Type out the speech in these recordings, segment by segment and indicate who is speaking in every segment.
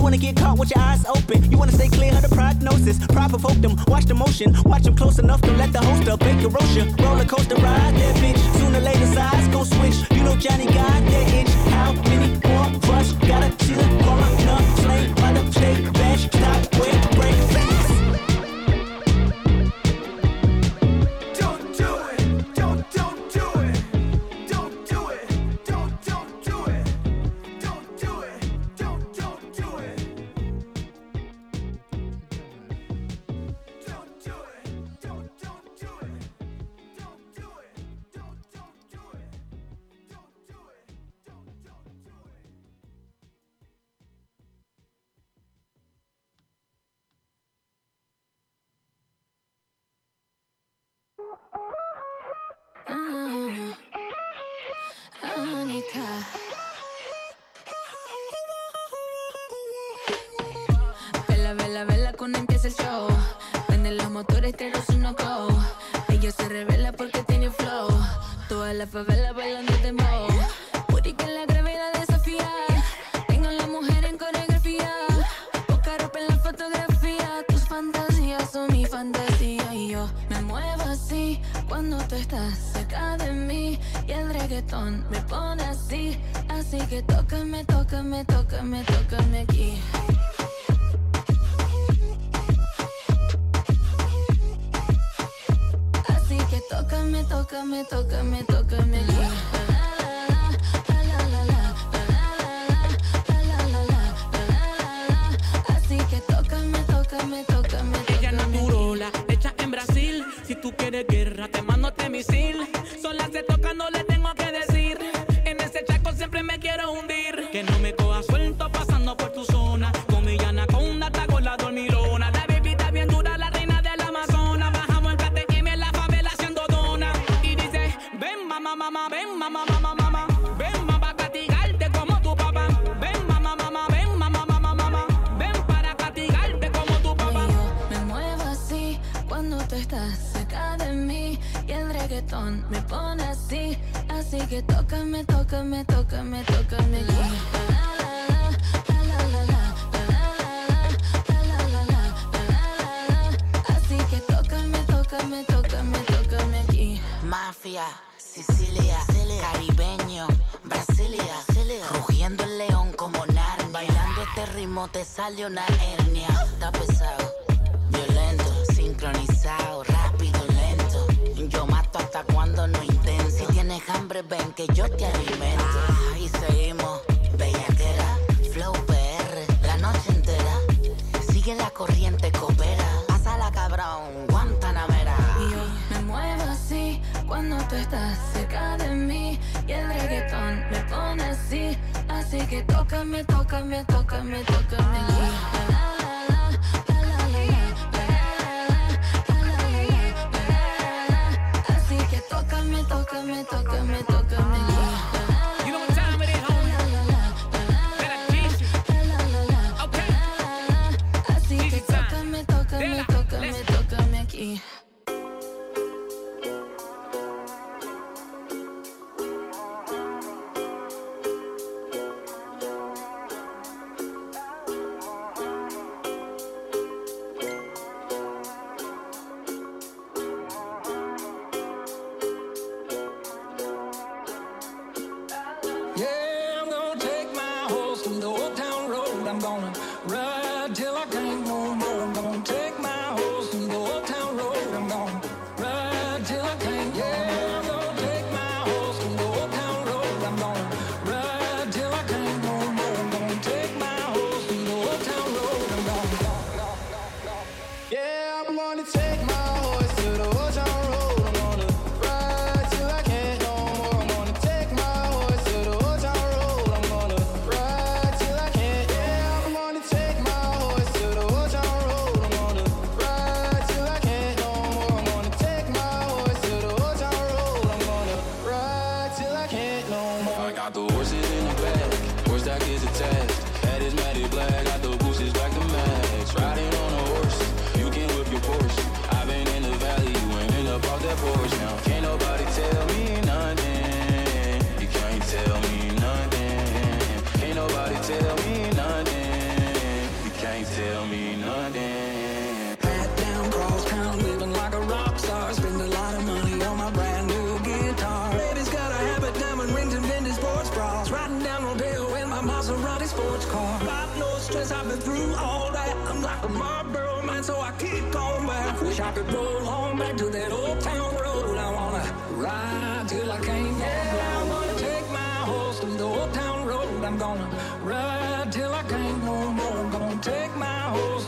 Speaker 1: You wanna get caught with your eyes open. You wanna stay clear of the prognosis. Pride provoke them, watch the motion. Watch them close enough to let the host up. Big erosion, roller coaster ride that bitch. Sooner later, eyes. Go switch. You know Johnny got that itch. How many more rush? Gotta see the corner, flame by the state bash. Stop
Speaker 2: Vela, vela, vela cuando empieza el show. Prende los motores, pero su no go. Ella se revela porque tiene flow. Toda la favela bailando de mo. Puri que la gravedad desafía. Tengo a la mujer en coreografía. Poca ropa en la fotografía. Tus fantasías son mi fantasía. Y yo me muevo así cuando tú estás cerca de mí. Y el reggaetón me pone así. Así que tócame, tócame, tócame, tócame aquí. tócame, tócame, tócame. Así que tócame, tócame, tócame.
Speaker 3: Ella naturola, hecha en Brasil. Si tú quieres guerra, te mando este misil. Toca me, toca me, toca
Speaker 2: me, toca me.
Speaker 4: I could roll on back to that old town road. I wanna ride till I can't Yeah, I Wanna take my horse
Speaker 5: to the old town road. I'm gonna ride till I can't no more. I'm gonna take my horse.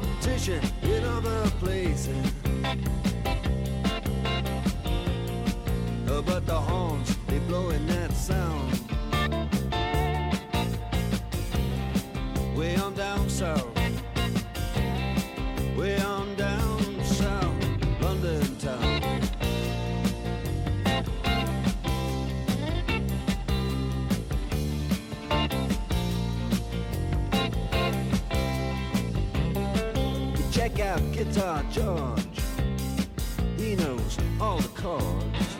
Speaker 6: competition in other places. But the horns, they blowing that sound. Way on down south. guitar George. He knows all the chords.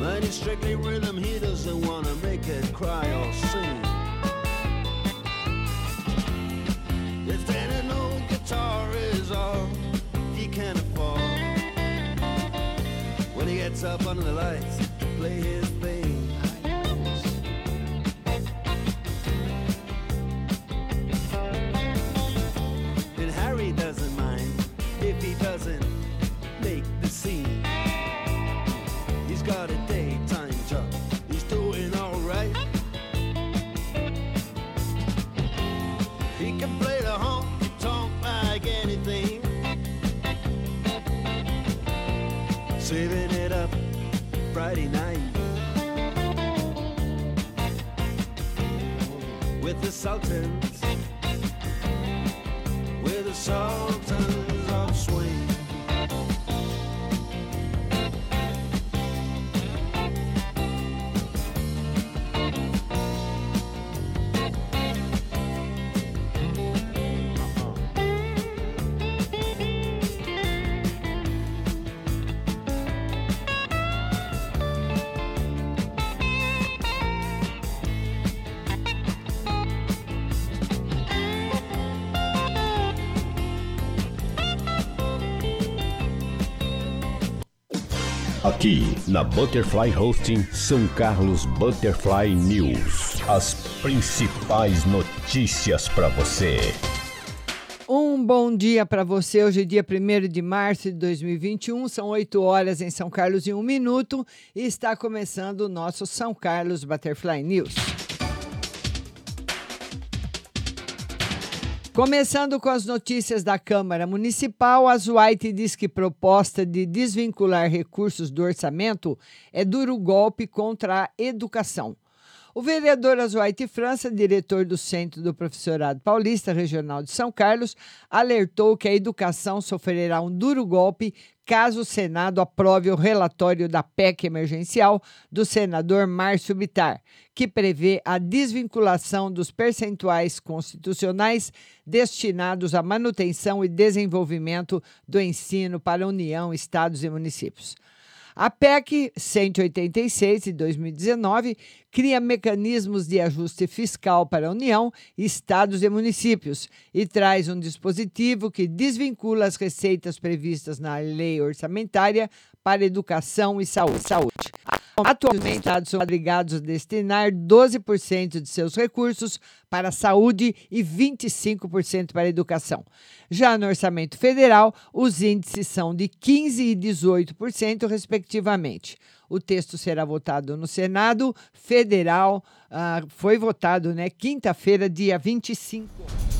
Speaker 6: But it's strictly rhythm, he doesn't wanna make it cry or sing. If then an old guitar is all he can afford, when he gets up under the lights to play his
Speaker 7: Aqui na Butterfly Hosting São Carlos Butterfly News. As principais notícias para você.
Speaker 8: Um bom dia para você. Hoje é dia 1 de março de 2021, são 8 horas em São Carlos e 1 minuto e está começando o nosso São Carlos Butterfly News. Começando com as notícias da Câmara Municipal, a White diz que proposta de desvincular recursos do orçamento é duro golpe contra a educação. O vereador Azuaite França, diretor do Centro do Professorado Paulista Regional de São Carlos, alertou que a educação sofrerá um duro golpe caso o Senado aprove o relatório da PEC emergencial do senador Márcio Bitar, que prevê a desvinculação dos percentuais constitucionais destinados à manutenção e desenvolvimento do ensino para União, estados e municípios. A PEC 186 de 2019 cria mecanismos de ajuste fiscal para a União, estados e municípios e traz um dispositivo que desvincula as receitas previstas na lei orçamentária para educação e saúde. Atualmente, os estados são obrigados a destinar 12% de seus recursos para a saúde e 25% para a educação. Já no orçamento federal, os índices são de 15% e 18%, respectivamente. O texto será votado no Senado Federal, ah, foi votado, né, quinta-feira, dia 25.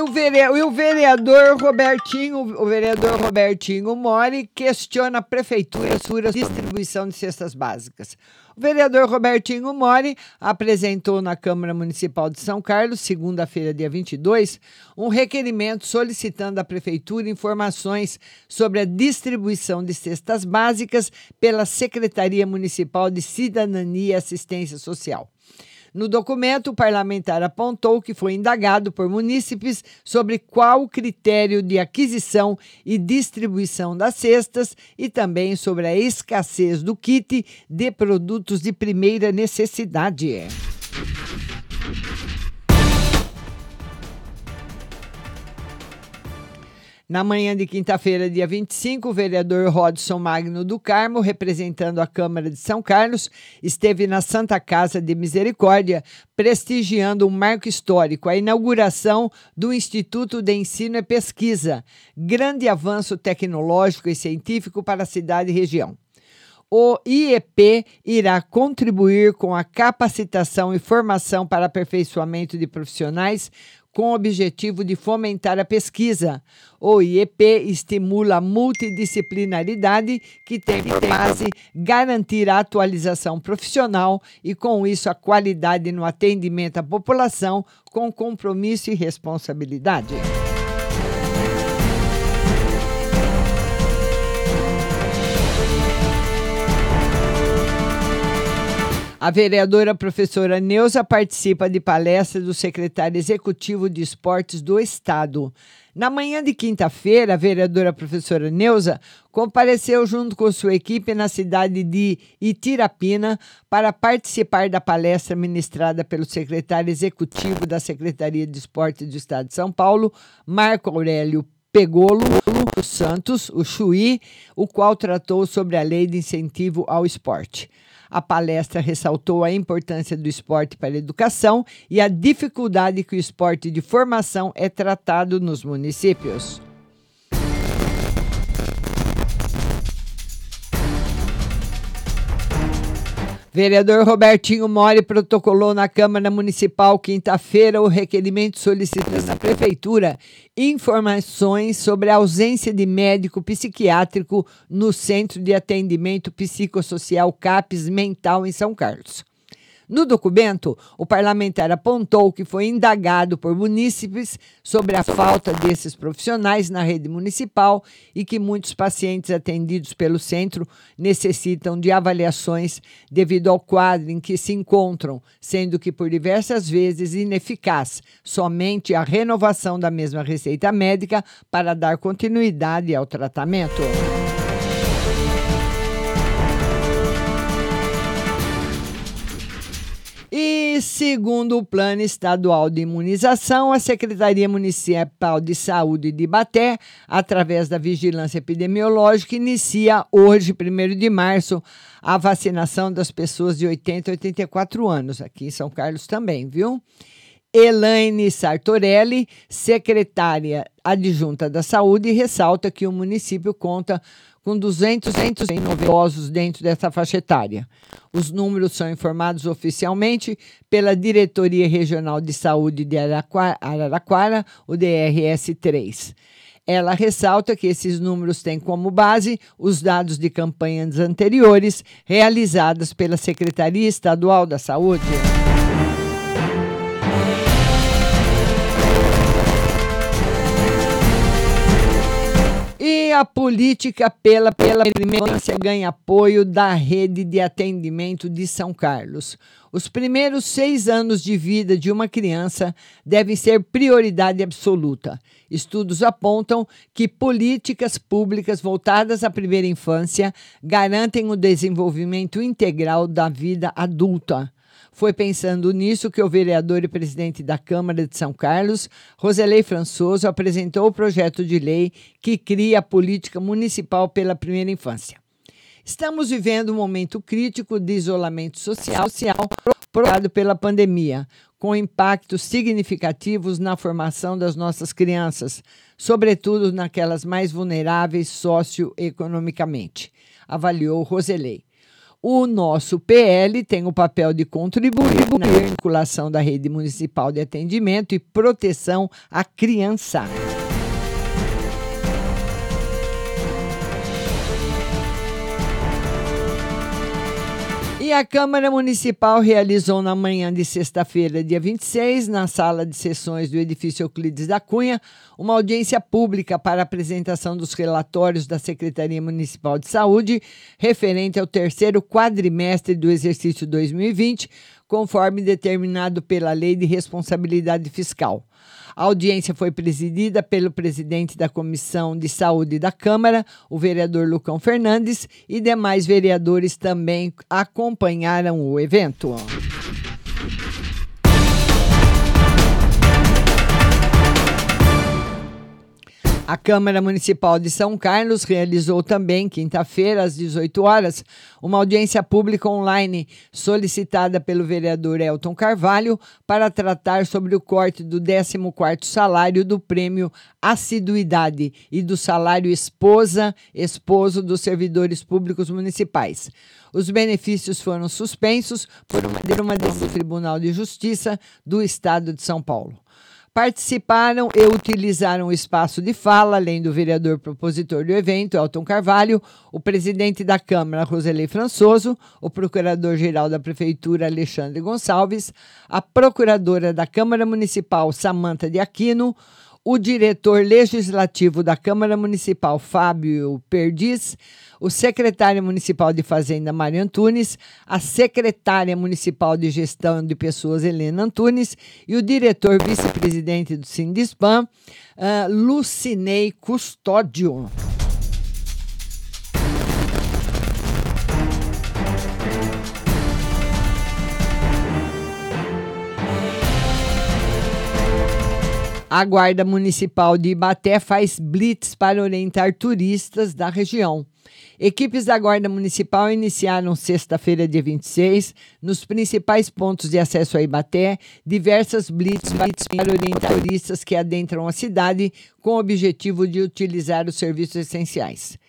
Speaker 8: E o, vere... e o vereador Robertinho, o vereador Robertinho Mori questiona a prefeitura sobre a distribuição de cestas básicas. O vereador Robertinho Mori apresentou na Câmara Municipal de São Carlos, segunda-feira, dia 22, um requerimento solicitando à prefeitura informações sobre a distribuição de cestas básicas pela Secretaria Municipal de Cidadania e Assistência Social. No documento, o parlamentar apontou que foi indagado por munícipes sobre qual o critério de aquisição e distribuição das cestas e também sobre a escassez do kit de produtos de primeira necessidade. Na manhã de quinta-feira, dia 25, o vereador Rodson Magno do Carmo, representando a Câmara de São Carlos, esteve na Santa Casa de Misericórdia, prestigiando um marco histórico, a inauguração do Instituto de Ensino e Pesquisa, grande avanço tecnológico e científico para a cidade e região. O IEP irá contribuir com a capacitação e formação para aperfeiçoamento de profissionais com o objetivo de fomentar a pesquisa. O IEP estimula a multidisciplinaridade, que tem por base garantir a atualização profissional e, com isso, a qualidade no atendimento à população com compromisso e responsabilidade. A vereadora professora Neuza participa de palestra do secretário executivo de esportes do Estado. Na manhã de quinta-feira, a vereadora professora Neuza compareceu junto com sua equipe na cidade de Itirapina para participar da palestra ministrada pelo secretário executivo da Secretaria de Esportes do Estado de São Paulo, Marco Aurélio Pegolo Santos, o Chuí, o qual tratou sobre a lei de incentivo ao esporte. A palestra ressaltou a importância do esporte para a educação e a dificuldade que o esporte de formação é tratado nos municípios. Vereador Robertinho Mori protocolou na Câmara Municipal quinta-feira o requerimento solicitando à Prefeitura informações sobre a ausência de médico psiquiátrico no Centro de Atendimento Psicossocial CAPES Mental em São Carlos. No documento, o parlamentar apontou que foi indagado por munícipes sobre a falta desses profissionais na rede municipal e que muitos pacientes atendidos pelo centro necessitam de avaliações devido ao quadro em que se encontram, sendo que por diversas vezes ineficaz somente a renovação da mesma receita médica para dar continuidade ao tratamento. E segundo o Plano Estadual de Imunização, a Secretaria Municipal de Saúde de Ibaté, através da Vigilância Epidemiológica, inicia hoje, 1 de março, a vacinação das pessoas de 80 a 84 anos, aqui em São Carlos também, viu? Elaine Sartorelli, secretária adjunta da Saúde, ressalta que o município conta com 200 idosos dentro dessa faixa etária. Os números são informados oficialmente pela Diretoria Regional de Saúde de Araraquara, o DRS-3. Ela ressalta que esses números têm como base os dados de campanhas anteriores realizadas pela Secretaria Estadual da Saúde. A política pela pela primeira ganha apoio da rede de atendimento de São Carlos. Os primeiros seis anos de vida de uma criança devem ser prioridade absoluta. Estudos apontam que políticas públicas voltadas à primeira infância garantem o desenvolvimento integral da vida adulta. Foi pensando nisso que o vereador e presidente da Câmara de São Carlos, Roselei Françoso, apresentou o projeto de lei que cria a política municipal pela primeira infância. Estamos vivendo um momento crítico de isolamento social, social provocado pela pandemia, com impactos significativos na formação das nossas crianças, sobretudo naquelas mais vulneráveis socioeconomicamente, avaliou Roselei. O nosso PL tem o papel de contribuir na vinculação da rede municipal de atendimento e proteção à criança. E a Câmara Municipal realizou na manhã de sexta-feira, dia 26, na sala de sessões do edifício Euclides da Cunha, uma audiência pública para apresentação dos relatórios da Secretaria Municipal de Saúde referente ao terceiro quadrimestre do exercício 2020, conforme determinado pela Lei de Responsabilidade Fiscal. A audiência foi presidida pelo presidente da Comissão de Saúde da Câmara, o vereador Lucão Fernandes, e demais vereadores também acompanharam o evento. A Câmara Municipal de São Carlos realizou também, quinta-feira, às 18 horas, uma audiência pública online solicitada pelo vereador Elton Carvalho para tratar sobre o corte do 14º salário do prêmio Assiduidade e do salário esposa, esposo dos servidores públicos municipais. Os benefícios foram suspensos por uma, decisão do Tribunal de Justiça do Estado de São Paulo. Participaram e utilizaram o espaço de fala, além do vereador propositor do evento, Elton Carvalho, o presidente da Câmara, Roseli Françoso, o procurador-geral da Prefeitura, Alexandre Gonçalves, a procuradora da Câmara Municipal, Samanta de Aquino, o diretor legislativo da Câmara Municipal, Fábio Perdiz, o secretário municipal de Fazenda, Mário Antunes, a secretária municipal de Gestão de Pessoas, Helena Antunes, e o diretor vice-presidente do Sindispan, uh, Lucinei Custódio. A Guarda Municipal de Ibaté faz blitz para orientar turistas da região. Equipes da Guarda Municipal iniciaram sexta-feira, dia 26, nos principais pontos de acesso a Ibaté, diversas blitz, para orientar turistas que adentram a cidade com o objetivo de utilizar os serviços essenciais.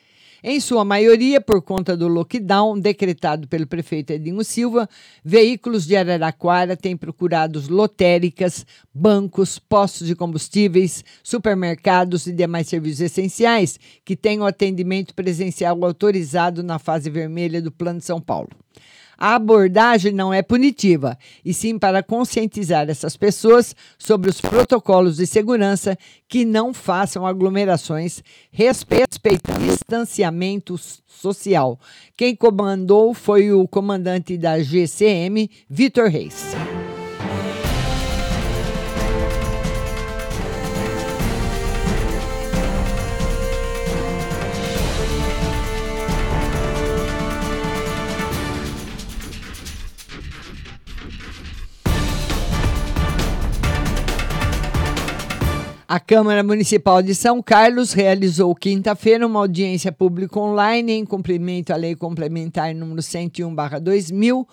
Speaker 8: Em sua maioria, por conta do lockdown decretado pelo prefeito Edinho Silva, veículos de Araraquara têm procurado lotéricas, bancos, postos de combustíveis, supermercados e demais serviços essenciais que tenham atendimento presencial autorizado na fase vermelha do Plano de São Paulo. A abordagem não é punitiva, e sim para conscientizar essas pessoas sobre os protocolos de segurança que não façam aglomerações, respeitando distanciamento social. Quem comandou foi o comandante da GCM, Vitor Reis. A Câmara Municipal de São Carlos realizou quinta-feira uma audiência pública online em cumprimento à Lei Complementar número 101/2000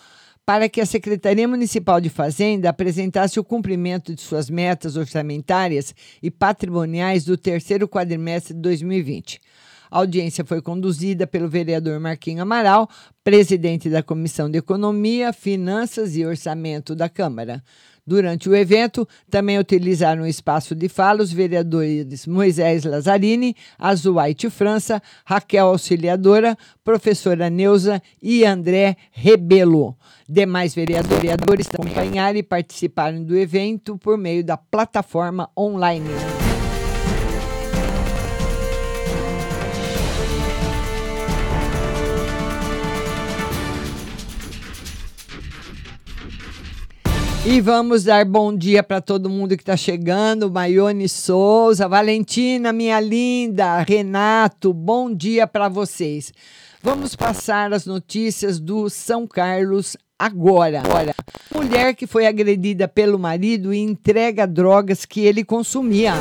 Speaker 8: para que a Secretaria Municipal de Fazenda apresentasse o cumprimento de suas metas orçamentárias e patrimoniais do terceiro quadrimestre de 2020. A audiência foi conduzida pelo vereador Marquinho Amaral, presidente da Comissão de Economia, Finanças e Orçamento da Câmara. Durante o evento, também utilizaram o espaço de fala os vereadores Moisés Lazzarini, Azuaite França, Raquel Auxiliadora, professora Neuza e André Rebelo. Demais vereadores acompanharam e participaram do evento por meio da plataforma online. E vamos dar bom dia para todo mundo que está chegando. Maione Souza, Valentina, minha linda, Renato, bom dia para vocês. Vamos passar as notícias do São Carlos agora. agora. Mulher que foi agredida pelo marido e entrega drogas que ele consumia.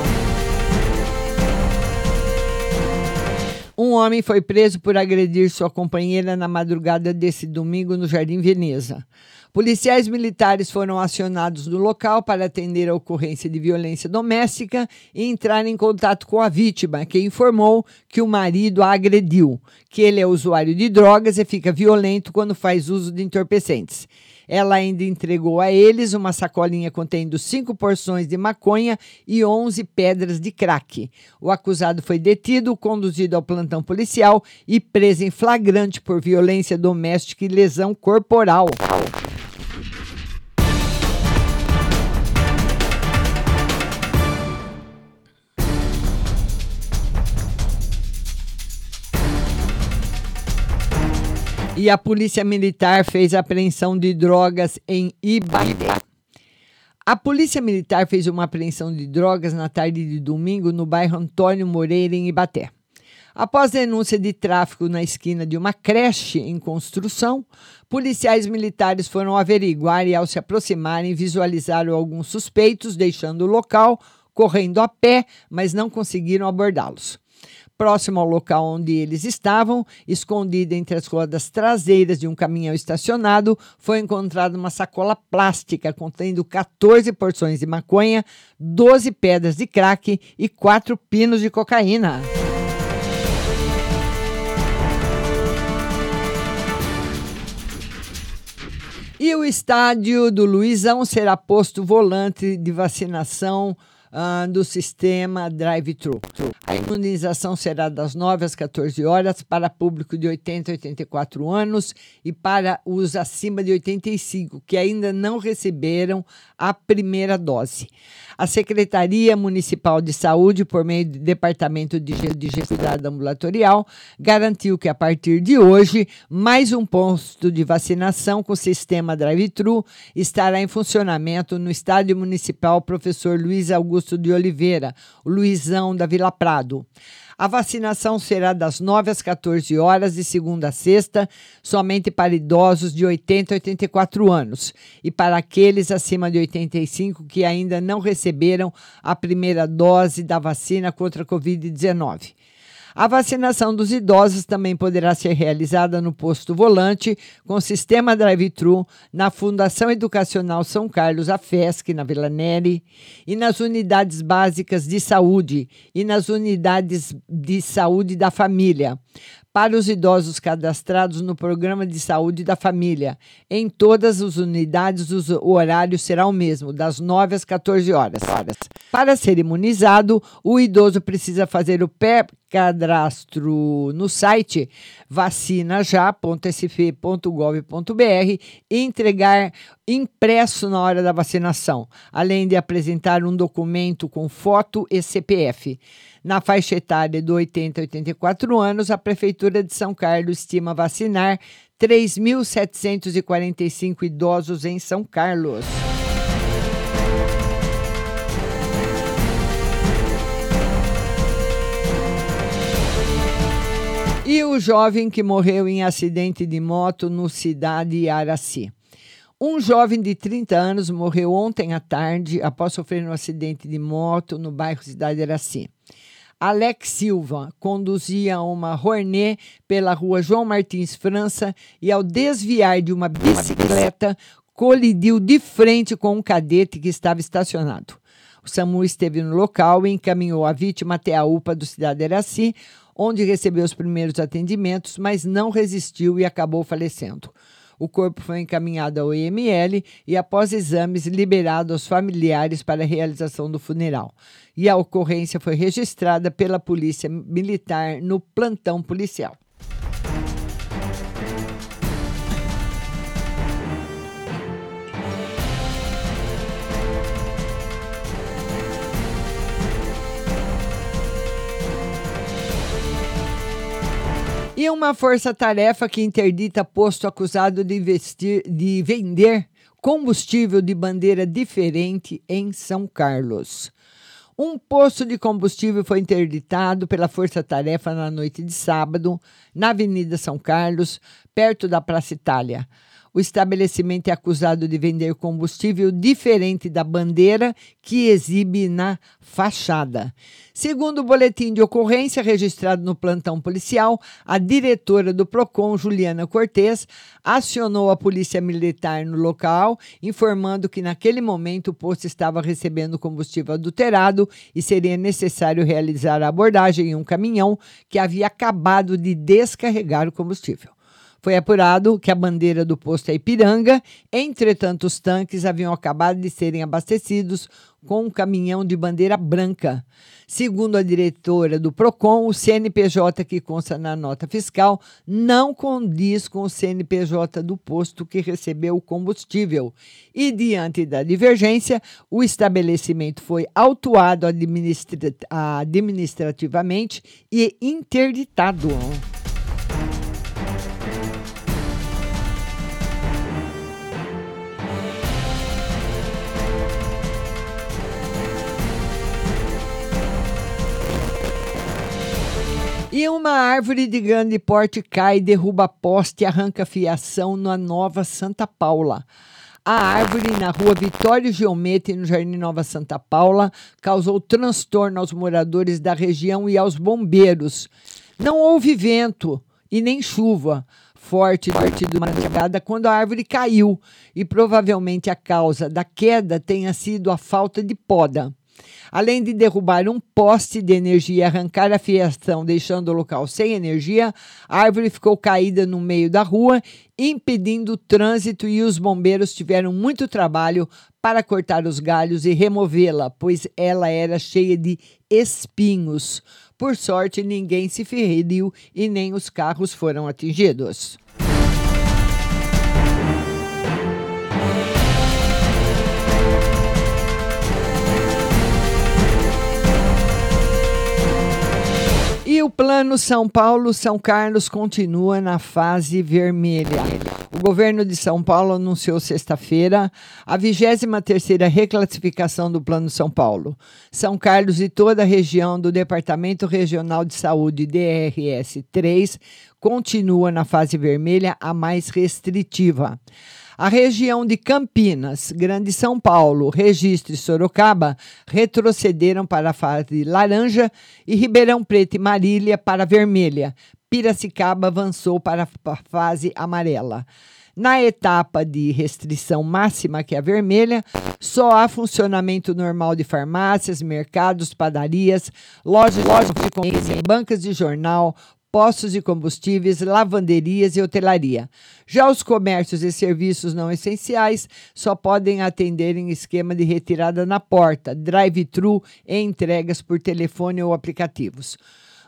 Speaker 8: Um homem foi preso por agredir sua companheira na madrugada desse domingo no Jardim Veneza. Policiais militares foram acionados no local para atender a ocorrência de violência doméstica e entrar em contato com a vítima, que informou que o marido a agrediu, que ele é usuário de drogas e fica violento quando faz uso de entorpecentes. Ela ainda entregou a eles uma sacolinha contendo cinco porções de maconha e 11 pedras de crack. O acusado foi detido, conduzido ao plantão policial e preso em flagrante por violência doméstica e lesão corporal. E a Polícia Militar fez apreensão de drogas em Ibaté. A Polícia Militar fez uma apreensão de drogas na tarde de domingo no bairro Antônio Moreira, em Ibaté. Após denúncia de tráfico na esquina de uma creche em construção, policiais militares foram averiguar e, ao se aproximarem, visualizaram alguns suspeitos deixando o local, correndo a pé, mas não conseguiram abordá-los. Próximo ao local onde eles estavam, escondida entre as rodas traseiras de um caminhão estacionado, foi encontrada uma sacola plástica contendo 14 porções de maconha, 12 pedras de crack e 4 pinos de cocaína. E o estádio do Luizão será posto volante de vacinação uh, do sistema drive-thru. A imunização será das 9 às 14 horas para público de 80 a 84 anos e para os acima de 85 que ainda não receberam a primeira dose. A Secretaria Municipal de Saúde, por meio do Departamento de Cuidado Ambulatorial, garantiu que a partir de hoje, mais um posto de vacinação com sistema drive-thru estará em funcionamento no Estádio Municipal Professor Luiz Augusto de Oliveira, o Luizão da Vila Prado. A vacinação será das 9 às 14 horas, de segunda a sexta, somente para idosos de 80 a 84 anos e para aqueles acima de 85 que ainda não receberam a primeira dose da vacina contra a Covid-19. A vacinação dos idosos também poderá ser realizada no posto volante com sistema drive-thru na Fundação Educacional São Carlos, a FESC, na Vila Neri, e nas unidades básicas de saúde e nas unidades de saúde da família para os idosos cadastrados no Programa de Saúde da Família. Em todas as unidades, o horário será o mesmo, das 9 às 14 horas. Para ser imunizado, o idoso precisa fazer o pré-cadastro no site vacinajá.sf.gov.br e entregar impresso na hora da vacinação, além de apresentar um documento com foto e CPF. Na faixa etária do 80 a 84 anos, a Prefeitura de São Carlos estima vacinar 3.745 idosos em São Carlos. E o jovem que morreu em acidente de moto no Cidade Araci. Um jovem de 30 anos morreu ontem à tarde após sofrer um acidente de moto no bairro Cidade Iraci. Alex Silva conduzia uma Hornet pela rua João Martins França e, ao desviar de uma bicicleta, colidiu de frente com um cadete que estava estacionado. O SAMU esteve no local e encaminhou a vítima até a UPA do Cidade Iraci, onde recebeu os primeiros atendimentos, mas não resistiu e acabou falecendo. O corpo foi encaminhado ao IML e, após exames, liberado aos familiares para a realização do funeral. E a ocorrência foi registrada pela Polícia Militar no plantão policial. E uma força-tarefa que interdita posto acusado de, investir, de vender combustível de bandeira diferente em São Carlos. Um posto de combustível foi interditado pela Força Tarefa na noite de sábado, na Avenida São Carlos, perto da Praça Itália. O estabelecimento é acusado de vender combustível diferente da bandeira que exibe na fachada. Segundo o boletim de ocorrência registrado no plantão policial, a diretora do PROCON, Juliana Cortes, acionou a polícia militar no local, informando que naquele momento o posto estava recebendo combustível adulterado e seria necessário realizar a abordagem em um caminhão que havia acabado de descarregar o combustível. Foi apurado que a bandeira do posto é Ipiranga, entretanto, os tanques haviam acabado de serem abastecidos com um caminhão de bandeira branca. Segundo a diretora do PROCON, o CNPJ que consta na nota fiscal não condiz com o CNPJ do posto que recebeu o combustível. E, diante da divergência, o estabelecimento foi autuado administra administrativamente e interditado. E uma árvore de grande porte cai, derruba poste e arranca fiação na Nova Santa Paula. A árvore na rua Vitório Geomete, no Jardim Nova Santa Paula, causou transtorno aos moradores da região e aos bombeiros. Não houve vento e nem chuva forte durante de madrugada quando a árvore caiu e provavelmente a causa da queda tenha sido a falta de poda. Além de derrubar um poste de energia e arrancar a fiação, deixando o local sem energia, a árvore ficou caída no meio da rua, impedindo o trânsito e os bombeiros tiveram muito trabalho para cortar os galhos e removê-la, pois ela era cheia de espinhos. Por sorte, ninguém se feriu e nem os carros foram atingidos. O Plano São Paulo-São Carlos continua na fase vermelha. O governo de São Paulo anunciou sexta-feira a 23ª reclassificação do Plano São Paulo. São Carlos e toda a região do Departamento Regional de Saúde DRS 3 continua na fase vermelha, a mais restritiva. A região de Campinas, Grande São Paulo, Registro e Sorocaba retrocederam para a fase laranja e Ribeirão Preto e Marília para vermelha. Piracicaba avançou para a fase amarela. Na etapa de restrição máxima, que é a vermelha, só há funcionamento normal de farmácias, mercados, padarias, lojas, lojas de conveniência, bancas de jornal, postos de combustíveis, lavanderias e hotelaria. Já os comércios e serviços não essenciais só podem atender em esquema de retirada na porta, drive-thru e entregas por telefone ou aplicativos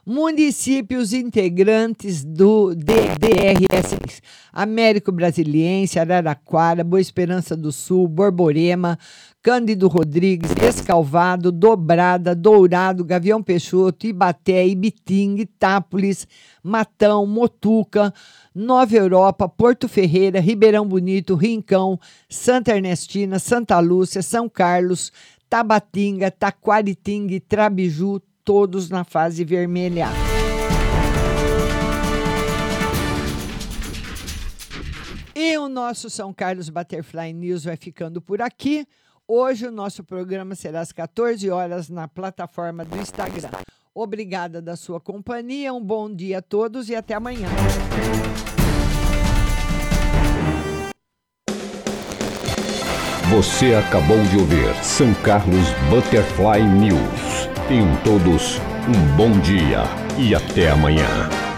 Speaker 8: municípios integrantes do DDRS, Américo Brasiliense, Araraquara, Boa Esperança do Sul, Borborema, Cândido Rodrigues, Escalvado, Dobrada, Dourado, Gavião Peixoto, Ibaté, Ibitinga, Itápolis, Matão, Motuca, Nova Europa, Porto Ferreira, Ribeirão Bonito, Rincão, Santa Ernestina, Santa Lúcia, São Carlos, Tabatinga, Taquaritinga Trabiju, todos na fase vermelha. E o nosso São Carlos Butterfly News vai ficando por aqui. Hoje o nosso programa será às 14 horas na plataforma do Instagram. Obrigada da sua companhia, um bom dia a todos e até amanhã.
Speaker 7: Você acabou de ouvir São Carlos Butterfly News. Tenham todos um bom dia e até amanhã.